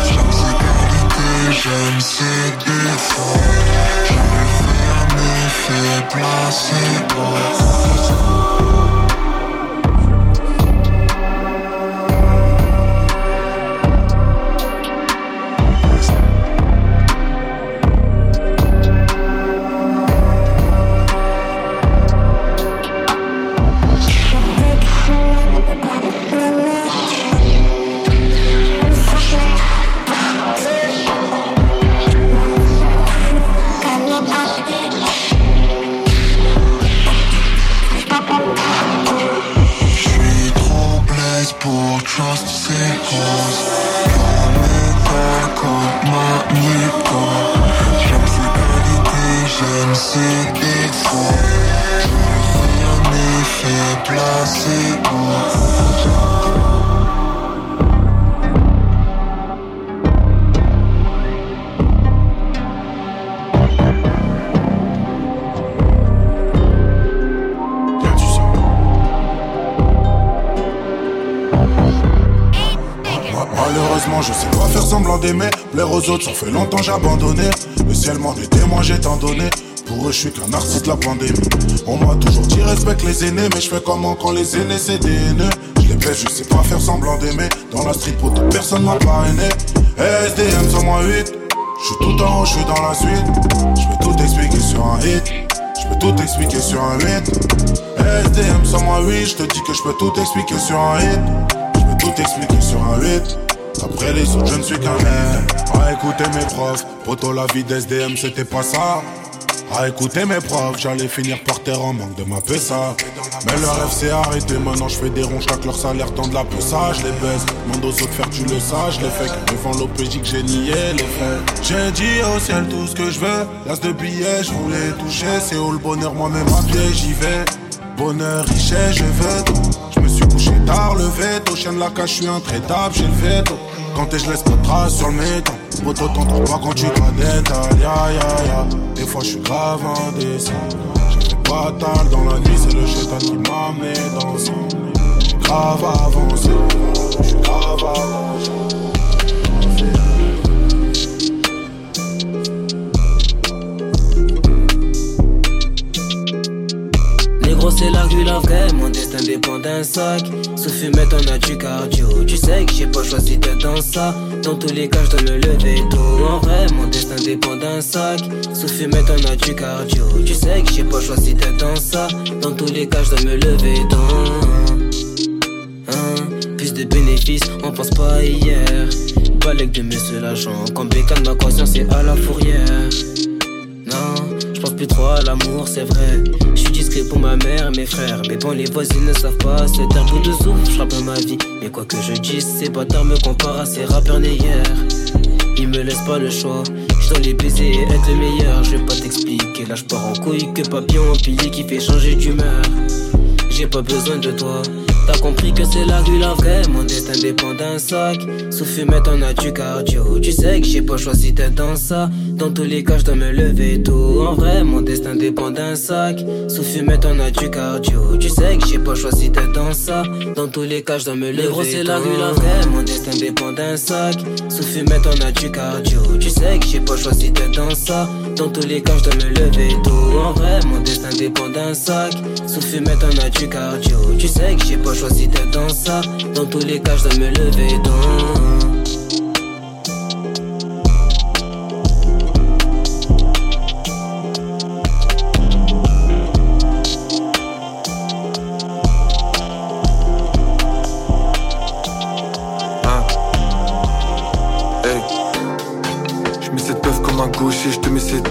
J'aime ses qualités, j'aime ses défauts. Je lui fais un effet placebo fait longtemps j'ai abandonné. Le ciel m'en est témoin, j'ai tant donné. Pour eux, je suis qu'un de la pandémie. On m'a toujours dit respecte les aînés, mais je fais comment quand les aînés c'est des haineux? Je les baisse, je sais pas faire semblant d'aimer. Dans la street, pour personne m'a parrainé. SDM 108, je suis tout en haut, je suis dans la suite. Je peux tout expliquer sur un hit. Je peux tout expliquer sur un 8. SDM 108, je te dis que je peux tout expliquer sur un hit. Je peux tout expliquer sur un 8. Après les autres, je ne suis qu'un mec. À écouter mes profs, poto la vie d'SDM, c'était pas ça. À écouter mes profs, j'allais finir par terre en manque de ma ça. Mais le rêve s'est arrêté, maintenant je fais des ronds, chaque leur salaire tend de la ça, je les baisse. Demande aux autres faire, tu le saches, les faits. Devant l'OPJ que j'ai nié les faits. J'ai dit au ciel tout ce que je veux. L'as de billets, je voulais toucher. C'est où le bonheur, moi-même à pied, j'y vais. Bonheur, richesse, je veux tout. Je me suis couché tard le. Chien de la cache, je suis intraitable, j'ai le veto. Quand je laisse pas de traces sur le métal. Poto, t'en trouves pas quand tu détales. Ya, ya, ya. Des fois, je suis grave indécent. J'ai fait fatal dans la nuit, c'est le chétan qui m'a amené dans ça. J'suis grave avancé. J'suis grave avancé. C'est la rue la vraie, mon destin dépend d'un sac Sous fumette on a du cardio Tu sais que j'ai pas choisi d'être dans ça Dans tous les cas je dois me lever tôt En vrai mon destin dépend d'un sac. Sous fumette on a du cardio. Tu sais que j'ai pas choisi d'être dans ça. Dans tous les cas je dois me lever tôt Hein, plus de bénéfices, on pense pas hier. Balèque de mes seuls agents, quand bécane ma conscience est à la fourrière. Plus trop l'amour, c'est vrai. Je suis discret pour ma mère mes frères. Mais bon, les voisins ne savent pas se taire bout de souffle, je rappe ma vie. Mais quoi que je dise, ces bâtards me comparent à ces rappeurs nés. Ils me laissent pas le choix. Je dois les baiser et être le meilleur. Je vais pas t'expliquer. Là, je pars en couille que papillon empilé qui fait changer d'humeur. J'ai pas besoin de toi. T'as compris que c'est la rue la vraie, mon destin dépend d'un sac. Sous fumette on a du cardio. Tu sais que j'ai pas choisi d'être dans ça. Dans tous les cas, je dois me lever tôt. En vrai, mon destin dépend d'un sac. Sous fumette on a du cardio. Tu sais que j'ai pas choisi d'être dans ça. Dans tous les cas, je dois me lever tôt. c'est la rue la vraie, mon destin dépend d'un sac. Sous fumette on a du cardio. Tu sais que j'ai pas choisi d'être dans ça. Dans tous les cas, je me lever tôt. En vrai, mon destin dépend d'un sac. Sous fumette on a du cardio. Tu sais que j'ai pas choisi d'être dans ça. Dans tous les cas, je me lever tôt.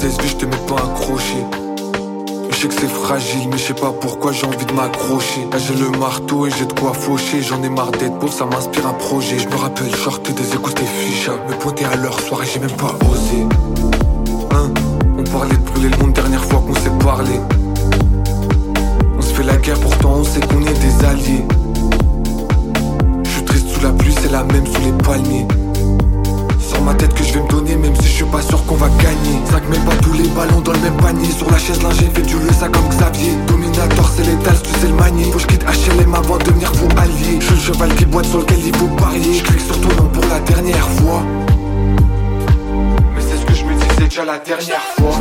Je te mets pas accroché? Je sais que c'est fragile mais je sais pas pourquoi j'ai envie de m'accrocher. J'ai le marteau et j'ai de quoi faucher. J'en ai marre d'être pauvre, ça m'inspire un projet. Je me rappelle shorter des écoutes et Me pointer à leur soirée, j'ai même pas osé. Hein? On parlait de brûler le monde dernière fois qu'on s'est parlé. On se fait la guerre pourtant on sait qu'on est des alliés. Je suis triste sous la pluie, c'est la même sous les palmiers. Sans ma tête que je vais me donner, même si je suis pas sûr qu'on va gagner. Ça que même pas tous les ballons dans le même panier. Sur la chaise lingée, fait du lieu ça comme Xavier. Dominator, c'est l'étal, tu sais le manier. Faut je quitte HLM avant de devenir vos alliés. Je suis le cheval qui boite sur lequel il faut parier. Je clique sur ton nom pour la dernière fois. Mais c'est ce que je me dis, c'est déjà la dernière fois.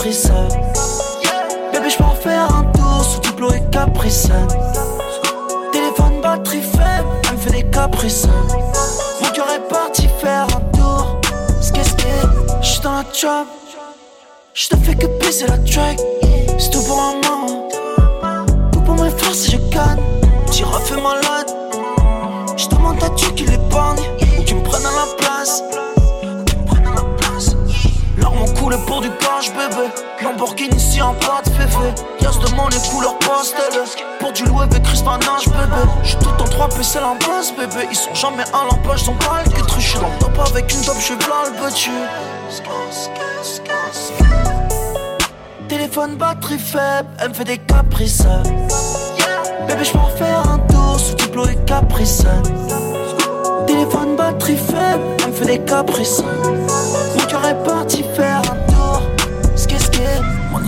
Caprices. Bébé, je en faire un tour sous diplo et caprice. Téléphone batterie faible, elle me fait des caprices. Mon cœur est parti faire un tour. Qu'est-ce que J'suis dans la job. J'te fais que baiser la track. C'est tout pour un moment. Tout pour mes frères si je gagne. J'y refais malade. J'demande à Dieu qu'il épargne. Ou qu'il me prenne à la place. Coulé pour du cash, bébé. Lamborghini si un pas de févé. Yas de monnaie couleur pastel. Pour du avec Chris Manage, bébé. J'suis tout en 3 P, c'est la base, bébé. Ils sont jamais à l'emploi, sont pas le que J'suis dans le top avec une dope, j'suis plein le petit. Téléphone batterie faible, elle me fait des caprices. Bébé, j'peux en faire un tour sous diplo et caprice. Téléphone batterie faible, elle me fait des caprices. Mon cœur est parti faire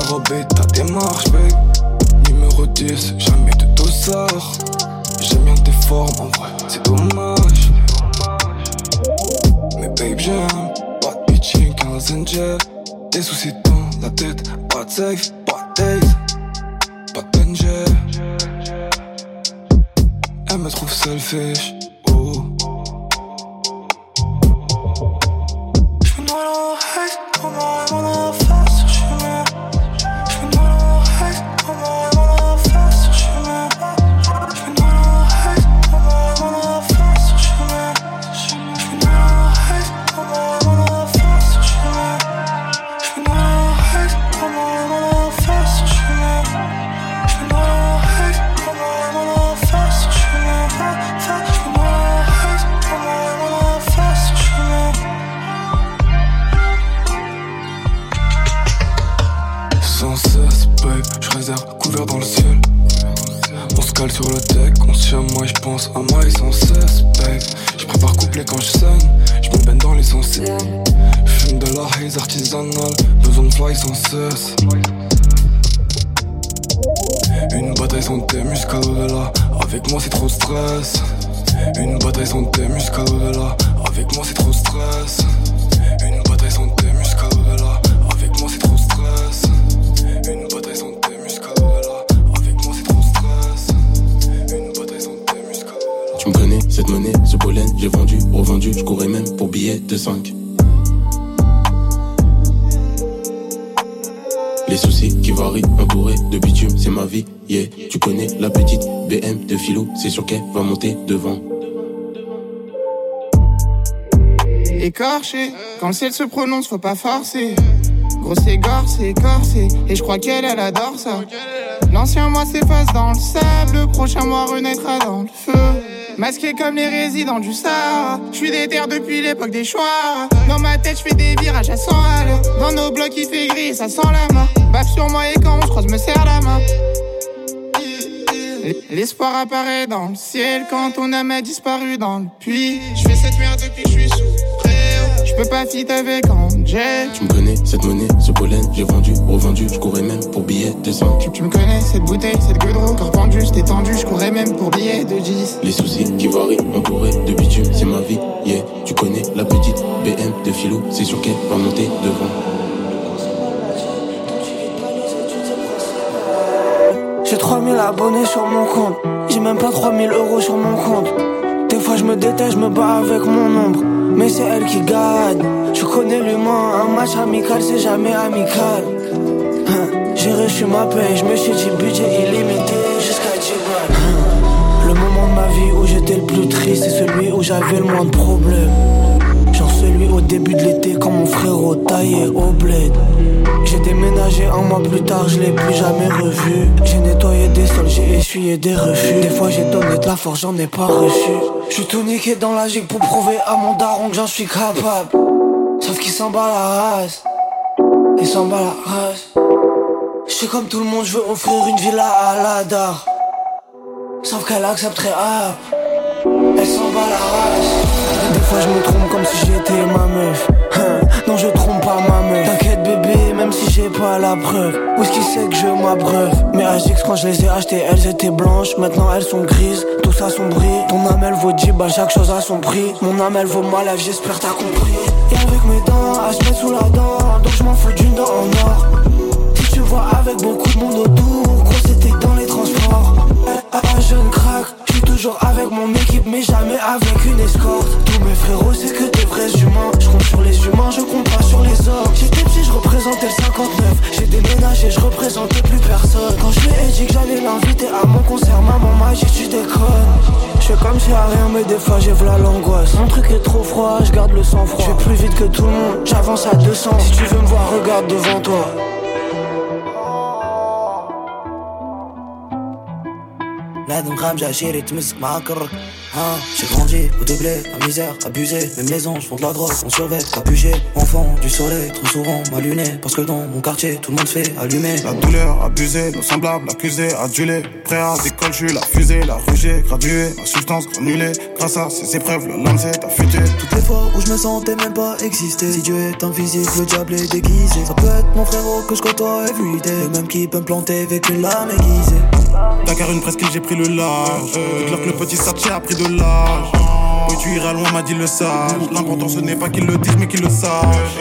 T'arrober ta démarche, babe. Numéro 10, jamais de dossard. J'aime bien tes formes, en vrai, c'est dommage. Mais babe, j'aime pas de pitching, 15 jet. Des soucis dans la tête, pas de safe, pas de days, pas de danger. Elle me trouve selfish, quand le ciel se prononce, faut pas forcer. Grosse égore, c'est écorcé, et je crois qu'elle, elle adore ça. L'ancien moi s'efface dans le sable, le prochain moi renaîtra dans le feu. Masqué comme les résidents du Sahara, je suis déter depuis l'époque des choix. Dans ma tête, je fais des virages à 100 à l'heure. Dans nos blocs, il fait gris, ça sent la main. Baf sur moi et quand on se croise, me serre la main. L'espoir apparaît dans le ciel quand ton âme a disparu dans le puits. Je cette merde depuis que je suis peux pas. Tu me connais, cette monnaie, ce pollen, j'ai vendu, revendu, je courais même pour billets de 5. Tu me connais, cette bouteille, cette gueule corps pendu, j'étais tendu, je courais même pour billets de 10. Les soucis qui varient, entouré de bitume, c'est ma vie, yeah. Tu connais la petite BM de philo, c'est sûr qu'elle va monter devant. J'ai 3000 abonnés sur mon compte. J'ai même pas 3000 euros sur mon compte. Des fois je me déteste, je me bats avec mon ombre. Mais c'est elle qui gagne. Je connais l'humain, un match amical c'est jamais amical. Hein, J'ai reçu ma paye, je me suis dit budget illimité jusqu'à Dubaï. Hein, Le moment de ma vie où j'étais le plus triste, c'est celui où j'avais le moins de problèmes. Genre celui au début de l'été quand mon frérot taillait au bled. J'ai déménagé un mois plus tard, je l'ai plus jamais revu. J'ai nettoyé des sols, j'ai essuyé des refus. Des fois j'ai donné de la force, j'en ai pas reçu. J'suis tout niqué dans la gigue pour prouver à mon daron que j'en suis capable. Sauf qu'il s'en bat la race. Il s'en bat la race. J'suis comme tout le monde, je veux offrir une villa à la dar. Sauf qu'elle accepterait ah. Elle s'en bat la race. Des fois je me trompe comme si j'étais ma meuf. Hein, Non je trompe pas ma meuf. T'inquiète bébé, même si j'ai pas la preuve. Whisky sait que je m'abreuve? Mais AGX quand je les ai achetées, elles étaient blanches. Maintenant elles sont grises, tout ça sombrit. Ton âme elle vaut 10 balles, chaque chose a son prix. Mon âme elle vaut ma life, j'espère t'as compris. Et avec mes dents, à se mettre sous la dent. Donc je m'en fous d'une dent en or. Si tu vois avec beaucoup de monde autour, avec une escorte. Tous mes frérots, c'est que des vrais humains. Je compte sur les humains, je compte pas sur les orques. J'étais petit, je représentais le 59. J'ai déménagé, je représentais plus personne. Quand je lui ai dit que j'allais l'inviter à mon concert, maman m'a dit tu déconnes. Je fais comme si à rien, mais des fois j'ai v'là l'angoisse. Mon truc est trop froid, je garde le sang froid. Je plus vite que tout le monde, j'avance à 200. Si tu veux me voir, regarde devant toi. Hein, j'ai grandi au blé, la misère, abusé. Même les anges font de la drogue, on surveille, capuché. Enfant du soleil, trop souvent ma. Parce que dans mon quartier, tout le monde se fait allumer. La douleur, abusée, nos semblables, accusés, adulés. Prêt à décoller, je la fusée, la rugée, graduée, Ma substance granulée. Grâce à ces épreuves, le lame s'est affûté. Toutes les fois où je me sentais même pas exister. Si Dieu est invisible, le diable est déguisé. Ça peut être mon frérot que je côtoie everyday. Le même qui peut me planter avec une lame aiguisée. Dakar, une presqu'île, j'ai pris le large. Dites-leur que le petit Satché a pris de l'âge. Oui, tu iras loin, m'a dit le sage. L'important, ce n'est pas qu'ils le disent, mais qu'ils le sachent.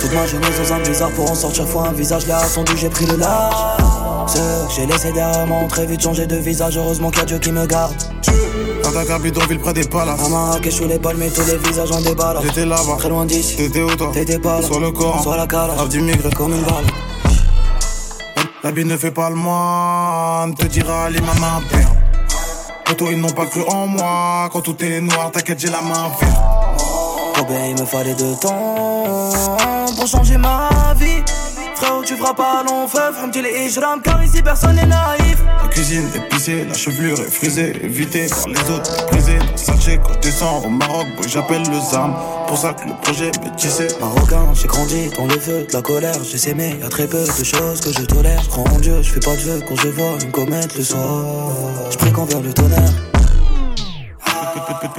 Toute ma jeunesse dans un bizarre pour en sortir fois un visage là attendu j'ai pris le large Ce que j'ai laissé derrière moi très vite changé de visage Heureusement qu'il y a Dieu qui me garde À Dakar, bidonville, près des palaces. À Marrakech sous les palmes tous les visages en débat J'étais là-bas, Très loin d'ici t'étais où toi? T'étais pas là Soit le Coran, Soit la cala rave d'immigrés. Comme une balle La vie ne fait pas le moine, te dira les mamans père. Poto, ils n'ont pas cru en moi. Quand tout est noir, t'inquiète, j'ai la main verte. Oh il me fallait de temps pour changer ma vie Frérot tu feras pas long feu Frère les ijram car ici personne n'est naïf La cuisine épicée, la chevelure est frisée, évitée par les autres, brisée. Dans Sachet, quand descends au Maroc, boy, j'appelle le ZAM. Pour ça que le projet est tissé. Marocain, j'ai grandi dans le feu de la colère J'ai s'aimé, y'a très peu de choses que je tolère Je crois en Dieu, je fais pas de vœux quand je vois une comète le soir Je prie qu'envers le tonnerre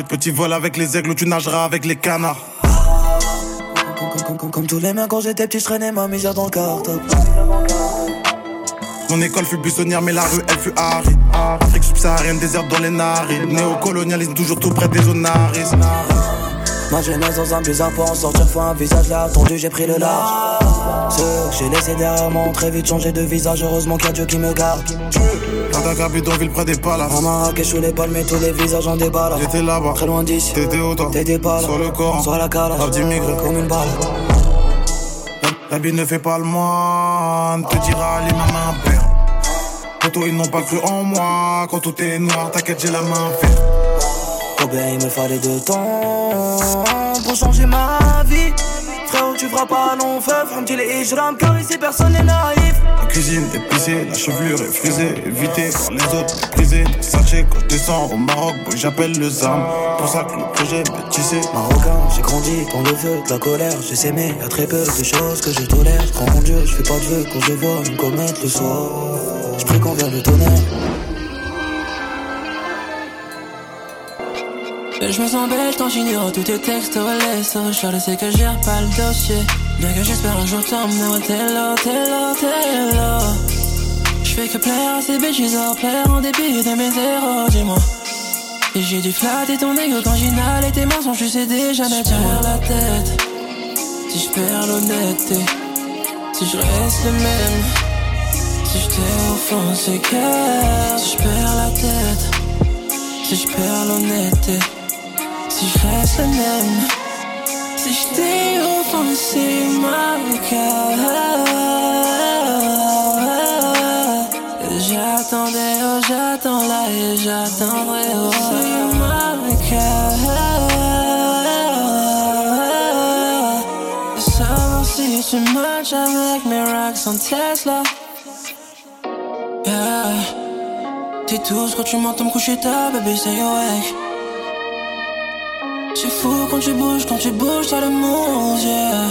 Petit vol avec les aigles, tu nageras avec les canards. Comme, tous les mains quand j'étais petit, je traînais ma misère dans le cartable Mon école fut buissonnière, mais la rue, elle fut aride. Afrique subsaharienne, désert dans les narines. Néocolonialisme, toujours tout près des zones naristes. Ma jeunesse dans un bizarre pour en sortir fois un visage là attendu j'ai pris le large. Ce que j'ai laissé derrière moi ont très vite changé de visage. Heureusement qu'il y a Dieu qui me garde. Dakar, bidonville, près des palaces. À Marrakech sous les palmes tous les visages en débat J'étais là-bas, Très loin d'ici. T'étais où toi? T'étais pas là. Soit le Coran, Soit la cala rave d'immigrés. Comme une balle. La vie ne fait pas le moine, te dira les mamans père. Poto, ils n'ont pas cru en moi. Quand tout est noir, t'inquiète, j'ai la main verte. Il me fallait de temps pour changer ma vie Frérot tu feras pas long feu Frère les ijram car ici personne n'est naïf La cuisine épicée, la chevelure est frisée, évitée par les autres, brisée. Sachez quand je descends au Maroc, boy, j'appelle le ZAM. Pour ça que le projet est tissé. Marocain, j'ai grandi dans le feu de la colère J'ai s'aimé, y'a très peu de choses que je tolère Je en Dieu, je fais pas de vœux quand je vois une comète le soir Je prie qu'envers le tonnerre Et je me sens belle quand j'ignore tous tes textes au laisse Je sais que j'ai pas le dossier. Bien que j'espère un jour t'emmener au télo, télo, télo Je fais que plaire à ces bitches or plaire en dépit de mes zéros, dis-moi Et j'ai dû flatter ton ego quand j'inhalais tes mensonges, je sais déjà mais tu perds la tête. Si je perds l'honnêteté Si je reste le même Si je t'ai offensé cœur Si je perds la tête Si je perds l'honnêteté si je reste le même, si je t'ai offensé ma j'attendais, oh j'attends là et j'attendrai, oh c'est si tu matches avec mes racks Tesla. Yeah. T'es tous quand tu m'entends me coucher tard, baby, say awake. C'est fou quand tu bouges, quand tu bouges, t'as le monde, yeah.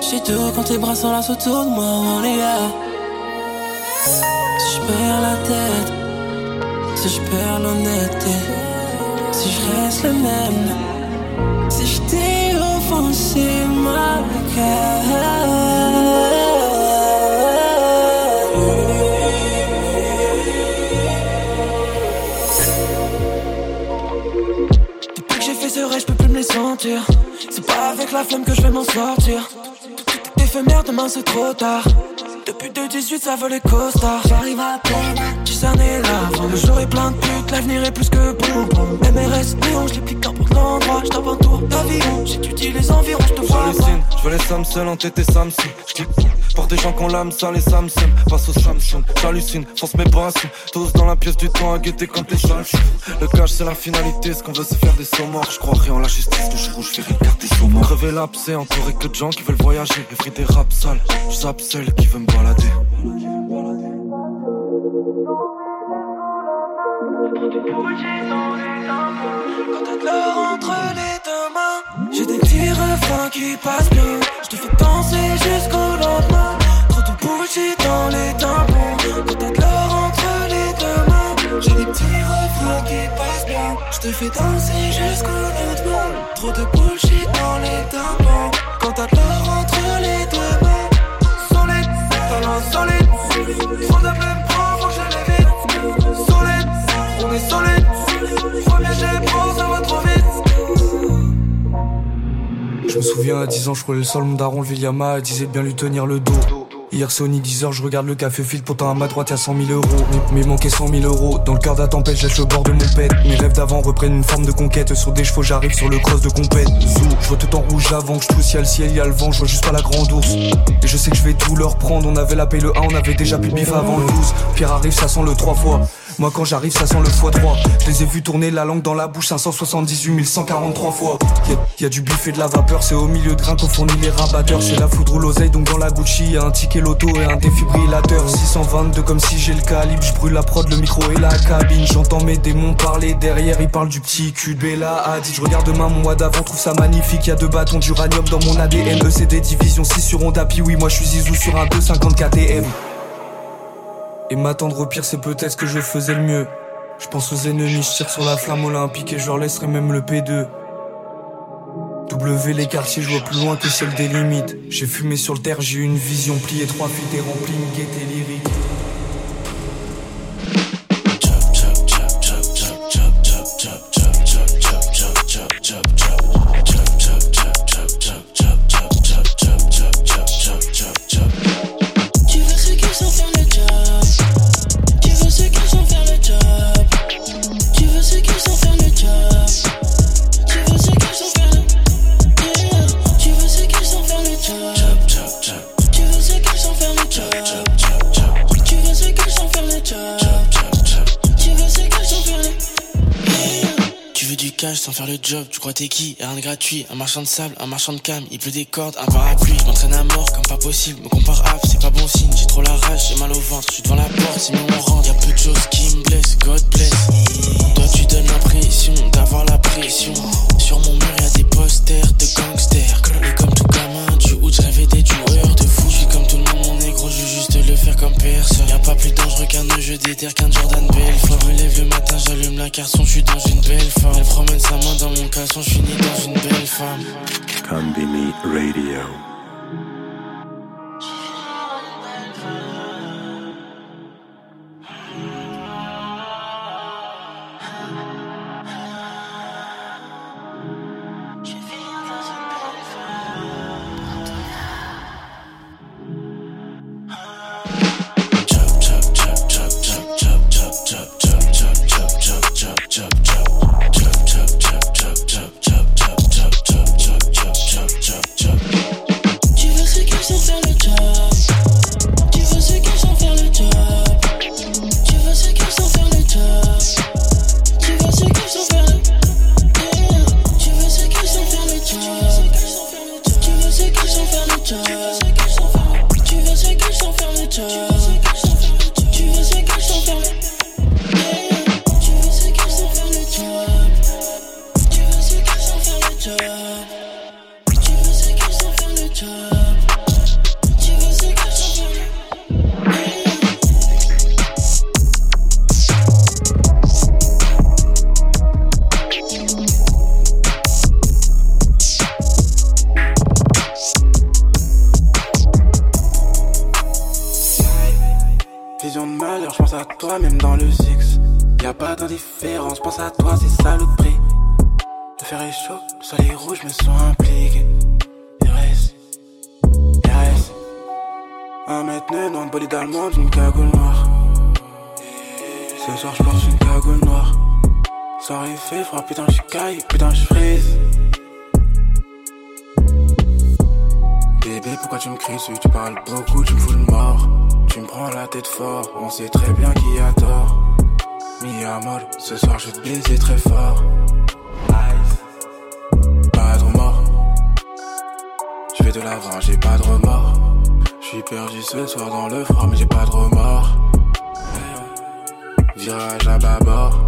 C'est tout quand tes bras sont là autour de moi, on est là. Si je perds la tête, si je perds l'honnêteté, si je reste le même, si je t'ai offensé ma Depuis C'est pas avec la flemme que je vais m'en sortir. Tout est éphémère, demain c'est trop tard. Depuis 2018, ça veut les costards. J'arrive à peine, cerner l'avant. Le jour est plein de putes, l'avenir est plus que bonbon. MRS, Léon, je les pique n'importe l'endroit. Je un tour d'avion, j'étudie les environs, je te vois je veux les Samsung en TT Samsung. Pour des gens qu'on l'âme ça les Samsung. Passe au Samsung, j'hallucine, force mes passions. Tous dans la pièce du temps à guetter quand les gens Le cash c'est la finalité, ce qu'on veut c'est faire des sauts morts. Je croirais en la justice, le jour où je fais regarder des sauts morts. Crever l'abcès, entouré que de gens qui veulent voyager. Effrit des rap sales, je celle qui veut me balader. Quand t'as de l'or entre les deux mains, j'ai des petits refrains qui passent bien. Je te fais danser jusqu'au lendemain. Trop de bullshit dans les tympans. Quand t'as de l'or entre les deux mains, j'ai des petits refrains qui passent bien. Je te fais danser jusqu'au lendemain. Trop de souviens à 10 ans, je roulais le sol, mon daron, le Viliama, elle disait bien lui tenir le dos. Hier Sony 10h, je regarde le café fil, pourtant à ma droite y'a 100 000 euros. Mais, manquait 100 000 euros. Dans le cœur de la tempête, je lèche le bord de mon pet. Mes rêves d'avant reprennent une forme de conquête. Sur des chevaux, j'arrive sur le cross de compète. Je vois tout en rouge avant que je tousse, y'a le ciel, y'a le vent, je vois juste pas la grande ours. Et je sais que je vais tout leur prendre. On avait la paye le 1, on avait déjà plus de bif avant le 12. Pierre arrive, ça sent le 3 fois. Moi quand j'arrive ça sent le x3 Je les ai vus tourner la langue dans la bouche 578 143 fois. Y a, y a du buffet de la vapeur C'est au milieu de grains qu'on fournit les rabatteurs. C'est la foudre ou l'oseille donc dans la Gucci Y'a un ticket loto et un défibrillateur. 622 comme si j'ai le calibre. Je brûle la prod, le micro et la cabine. J'entends mes démons parler derrière Ils parlent du petit cul de Bella Hadid. Je regarde demain mon mois d'avant trouve ça magnifique. Y'a deux bâtons d'uranium dans mon ADN E c'est des divisions 6 sur Hondapi Oui moi je suis Zizou sur un 250 KTM et m'attendre au pire, c'est peut-être que je faisais le mieux. Je pense aux ennemis, je tire sur la flamme olympique et je leur laisserai même le P2. W les quartiers, je vois plus loin que celle des limites. J'ai fumé sur le terre, j'ai eu une vision pliée trois feet et une gaieté lyrique. Sans faire le job, tu crois t'es qui? De gratuit, un marchand de sable, un marchand de cam, il pleut des cordes, un parapluie, je m'entraîne à mort comme pas possible, me compare à trop la rage, j'ai mal au ventre, je suis devant la porte, mieux on rentre, y'a peu de choses qui me blessent, God bless. Toi tu donnes l'impression d'avoir la pression, sur mon mur y'a des posters de gangsters, et comme tout gamin du hood, je rêvais des joueurs de fou, je suis comme tout le monde, mon négro, je veux juste le faire comme personne, y'a pas plus dangereux qu'un nœud, je qu'un Jordan Belfort, je me lève le matin, j'allume la carson, je suis dans une belle forme, elle promène sa main dans mon caleçon, je finis dans une belle femme. Combini Radio. Ce soir dans le froid, mais j'ai pas de remords. Virage à bâbord.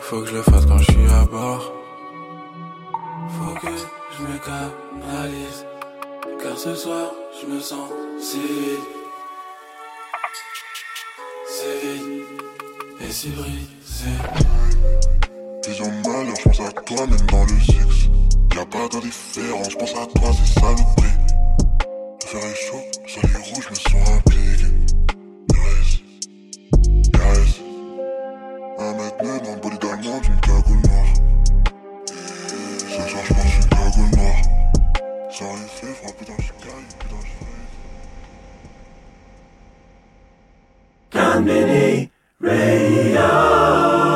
Faut que je le fasse quand je suis à bord. Faut que je me canalise. Car ce soir, je me sens si vide. Si vide et si brisé. Vision de malheur, je pense à toi même dans le six. Y'a pas d'indifférence, je pense à toi, c'est ça le. Le fer est chaud, le soleil rouge, je me sens impliqué. Caresse, caresse. Un mètre neuf dans le bolide allemand d'une cagoule noire. Ce soir, je pense une cagoule noire. Sans fait, frappé dans le sky, putain, je Conbini Radio.